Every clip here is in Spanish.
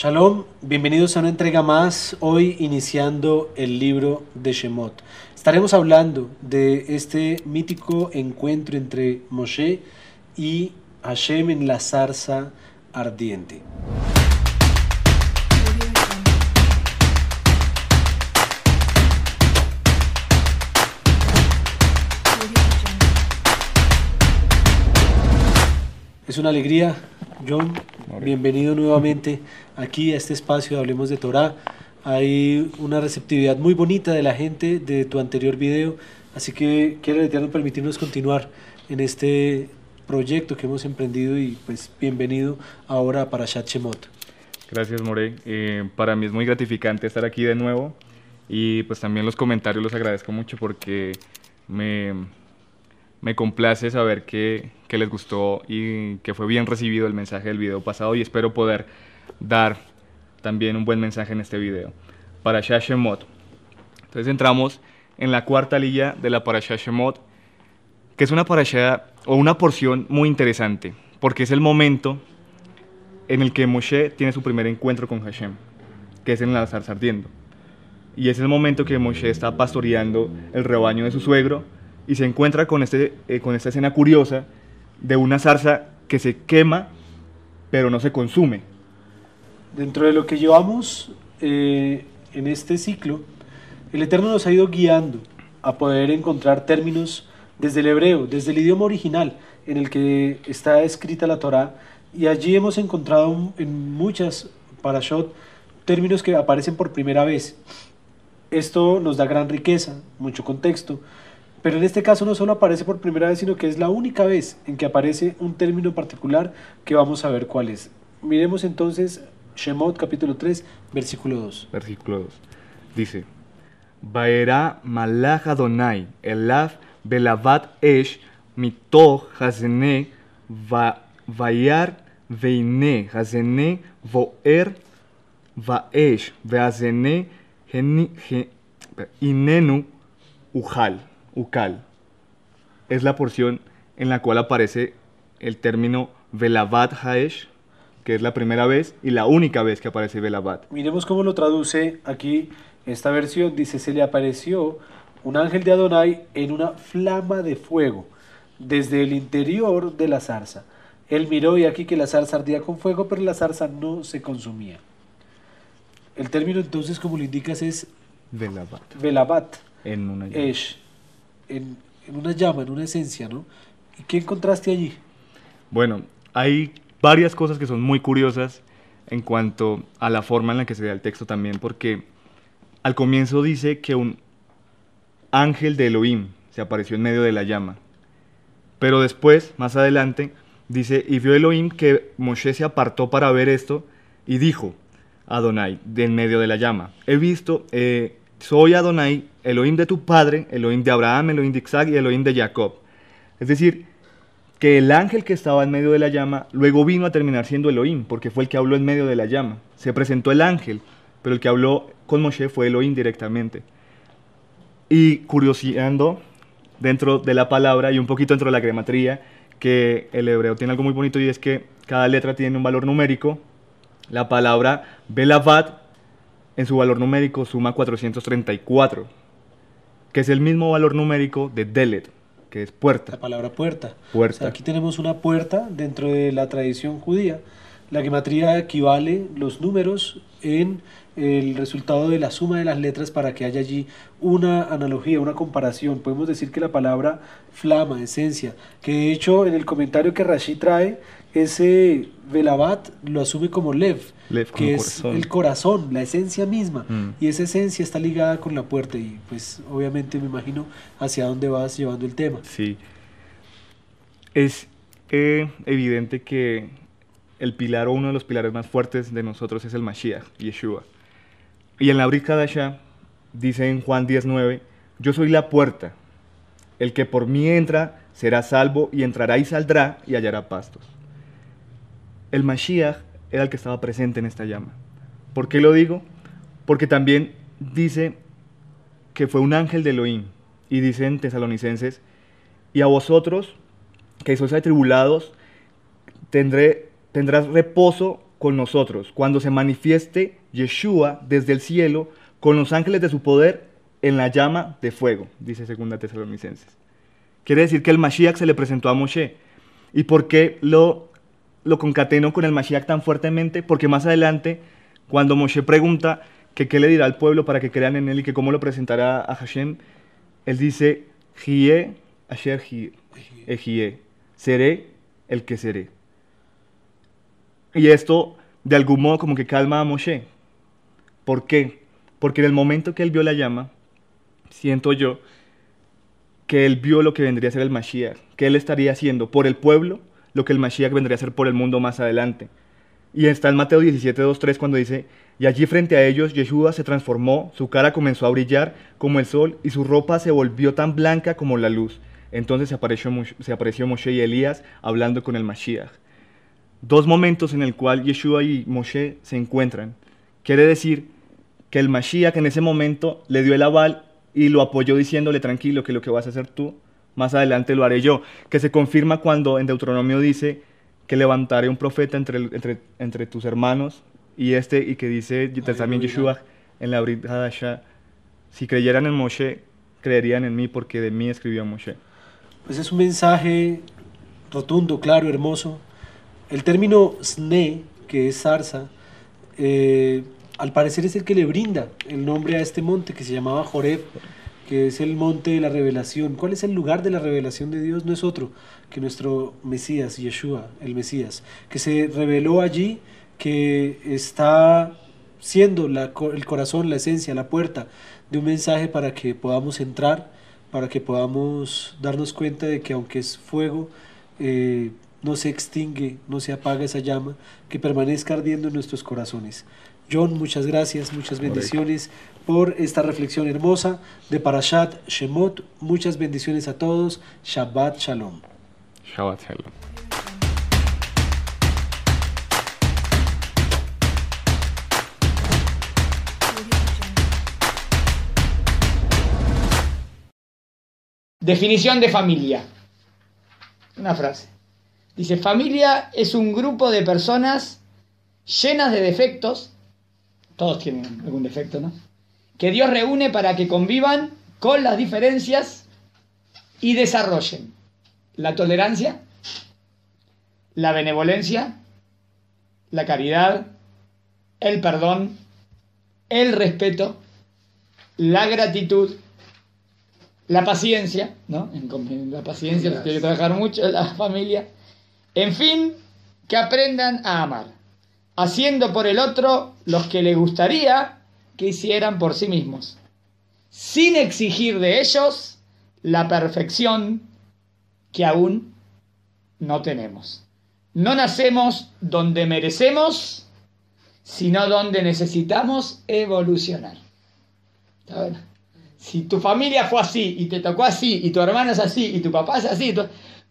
Shalom, bienvenidos a una entrega más, hoy iniciando el libro de Shemot. Estaremos hablando de este mítico encuentro entre Moshe y Hashem en la zarza ardiente. Es una alegría, John. Bienvenido nuevamente aquí a este espacio Hablemos de Torah. Hay una receptividad muy bonita de la gente de tu anterior video, así que quiero Eterno permitirnos continuar en este proyecto que hemos emprendido y pues bienvenido ahora para Shat Shemot. Gracias, More. Eh, para mí es muy gratificante estar aquí de nuevo y pues también los comentarios los agradezco mucho porque me, me complace saber que, que, les gustó y que fue bien recibido el mensaje del video pasado y espero poder dar también un buen mensaje en este video. Para Shemot. Entonces entramos en la cuarta lilla de la Parashah Shemot, que es una parasha o una porción muy interesante, porque es el momento en el que Moshe tiene su primer encuentro con Hashem, que es en la zarza ardiendo. Y es el momento que Moshe está pastoreando el rebaño de su suegro, y se encuentra con, este, eh, con esta escena curiosa de una zarza que se quema pero no se consume. Dentro de lo que llevamos eh, en este ciclo, el Eterno nos ha ido guiando a poder encontrar términos desde el hebreo, desde el idioma original en el que está escrita la Torá, y allí hemos encontrado en muchas parashot términos que aparecen por primera vez. Esto nos da gran riqueza, mucho contexto, pero en este caso no solo aparece por primera vez, sino que es la única vez en que aparece un término particular que vamos a ver cuál es. Miremos entonces Shemot capítulo 3, versículo 2. Versículo 2. Dice, Baera malach Adonai elav belavat esh mitoch hazene vayar veine hazene voer vaesh veazene inenu ujal. Ukal. Es la porción en la cual aparece el término Velavat Haesh, que es la primera vez y la única vez que aparece Velavat. Miremos cómo lo traduce aquí esta versión. Dice, se le apareció un ángel de Adonai en una flama de fuego desde el interior de la zarza. Él miró y aquí que la zarza ardía con fuego, pero la zarza no se consumía. El término entonces, como lo indicas, es Velavat. Velavat. En una en, una llama, en una esencia, ¿no? ¿Y qué encontraste allí? Bueno, hay varias cosas que son muy curiosas en cuanto a la forma en la que se da el texto también, porque al comienzo dice que un ángel de Elohim se apareció en medio de la llama. Pero después, más adelante, dice, y vio Elohim que Moshe se apartó para ver esto y dijo, Adonai, de en medio de la llama, he visto, eh, soy Adonai, Elohim de tu padre, Elohim de Abraham, Elohim de Isaac y Elohim de Jacob. Es decir, que el ángel que estaba en medio de la llama luego vino a terminar siendo Elohim, porque fue el que habló en medio de la llama. Se presentó el ángel, pero el que habló con Moshe fue Elohim directamente. Y curioseando dentro de la palabra y un poquito dentro de la gramatría, que el hebreo tiene algo muy bonito y es que cada letra tiene un valor numérico. La palabra Belavat en su valor numérico suma 434, que es el mismo valor numérico de Delet, que es puerta. La palabra puerta. Puerta. aquí tenemos una puerta dentro de la tradición judía. La gematría equivale los números en el resultado de la suma de las letras para que haya allí una analogía, una comparación. Podemos decir que la palabra flama, esencia, que de hecho en el comentario que Rashi trae, ese Velabat lo asume como Lev, que es el corazón, la esencia misma. Mm. Y esa esencia está ligada con la puerta y pues obviamente me imagino hacia dónde vas llevando el tema. Sí. Es eh, evidente que el pilar o uno de los pilares más fuertes de nosotros es el Mashiach, Yeshua. Y en la Brit Kadashah dice en Juan 19, yo soy la puerta, el que por mí entra será salvo y entrará y saldrá y hallará pastos. El Mashiach era el que estaba presente en esta llama. ¿Por qué lo digo? Porque también dice que fue un ángel de Elohim y dicen tesalonicenses, y a vosotros que sois atribulados, tendré, tendrás reposo con nosotros, cuando se manifieste Yeshua desde el cielo con los ángeles de su poder en la llama de fuego, dice 2 Tesalonicenses. Quiere decir que el Mashiach se le presentó a Moshe. ¿Y por qué lo, lo concatenó con el Mashiach tan fuertemente? Porque más adelante, cuando Moshe pregunta que qué le dirá al pueblo para que crean en él y que cómo lo presentará a Hashem, él dice, Jie asher Ejie, seré el que seré. Y esto, de algún modo, como que calma a Moshe. ¿Por qué? Porque en el momento que él vio la llama, siento yo, que él vio lo que vendría a ser el Mashiach, que él estaría haciendo por el pueblo lo que el Mashiach vendría a ser por el mundo más adelante. Y está en Mateo 17, 2, 3 cuando dice, y allí frente a ellos Yeshua se transformó, su cara comenzó a brillar como el sol y su ropa se volvió tan blanca como la luz. Entonces se apareció, se apareció Moshe y Elías hablando con el Mashiach. Dos momentos en el cual Yeshua y Moshe se encuentran. Quiere decir que el Mashiach en ese momento le dio el aval y lo apoyó diciéndole tranquilo que lo que vas a hacer tú, más adelante lo haré yo. Que se confirma cuando en Deuteronomio dice que levantaré un profeta entre, entre, entre tus hermanos y este y que dice también Yeshua en la Brit Hadasha, si creyeran en Moshe, creerían en mí porque de mí escribió Moshe. Pues es un mensaje rotundo, claro, hermoso. El término sne, que es zarza, eh, al parecer es el que le brinda el nombre a este monte que se llamaba Joreb, que es el monte de la revelación. ¿Cuál es el lugar de la revelación de Dios? No es otro que nuestro Mesías, Yeshua, el Mesías, que se reveló allí, que está siendo el corazón, la esencia, la puerta de un mensaje para que podamos entrar, para que podamos darnos cuenta de que aunque es fuego, eh, no se extingue, no se apaga esa llama, que permanezca ardiendo en nuestros corazones. John, muchas gracias, muchas bendiciones por esta reflexión hermosa de Parashat Shemot. Muchas bendiciones a todos. Shabbat Shalom. Shabbat Shalom. Definición de familia. Una frase. Dice, familia es un grupo de personas llenas de defectos todos tienen algún defecto, ¿no? Que Dios reúne para que convivan con las diferencias y desarrollen la tolerancia, la benevolencia, la caridad, el perdón, el respeto, la gratitud, la paciencia, ¿no? En la paciencia, tiene que trabajar mucho la familia. En fin, que aprendan a amar haciendo por el otro los que le gustaría que hicieran por sí mismos, sin exigir de ellos la perfección que aún no tenemos. No nacemos donde merecemos, sino donde necesitamos evolucionar. Si tu familia fue así y te tocó así y tu hermano es así y tu papá es así,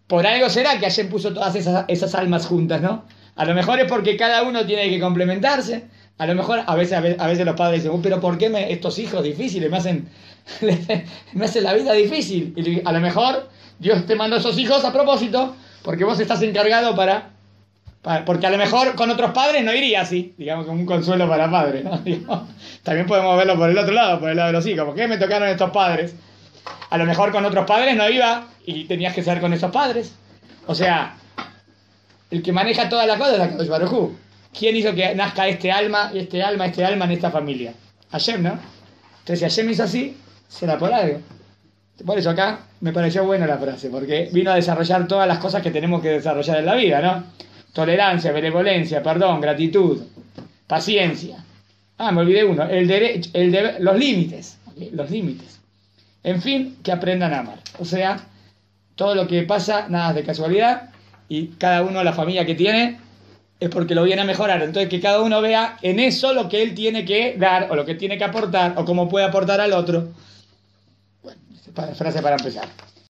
por algo será que ayer puso todas esas, esas almas juntas, ¿no? A lo mejor es porque cada uno tiene que complementarse. A lo mejor a veces, a veces, los padres dicen, pero ¿por qué me, estos hijos difíciles me hacen, me hacen la vida difícil? Y a lo mejor Dios te mandó esos hijos a propósito porque vos estás encargado para, porque a lo mejor con otros padres no iría así, digamos, como un consuelo para padres. también podemos verlo por el otro lado, por el lado de los hijos. ¿Por qué me tocaron estos padres? A lo mejor con otros padres no iba y tenías que ser con esos padres. O sea, el que maneja toda la cosa es Akadosh Baruj ¿Quién hizo que nazca este alma, este alma, este alma en esta familia? Hashem, ¿no? Entonces, si Hashem hizo así, será por algo. Por eso acá me pareció buena la frase, porque vino a desarrollar todas las cosas que tenemos que desarrollar en la vida, ¿no? Tolerancia, benevolencia, perdón, gratitud, paciencia. Ah, me olvidé uno, el derecho, el los límites, los límites. En fin, que aprendan a amar. O sea, todo lo que pasa, nada de casualidad, y cada uno, la familia que tiene, es porque lo viene a mejorar. Entonces, que cada uno vea en eso lo que él tiene que dar, o lo que tiene que aportar, o cómo puede aportar al otro. Bueno, frase para empezar.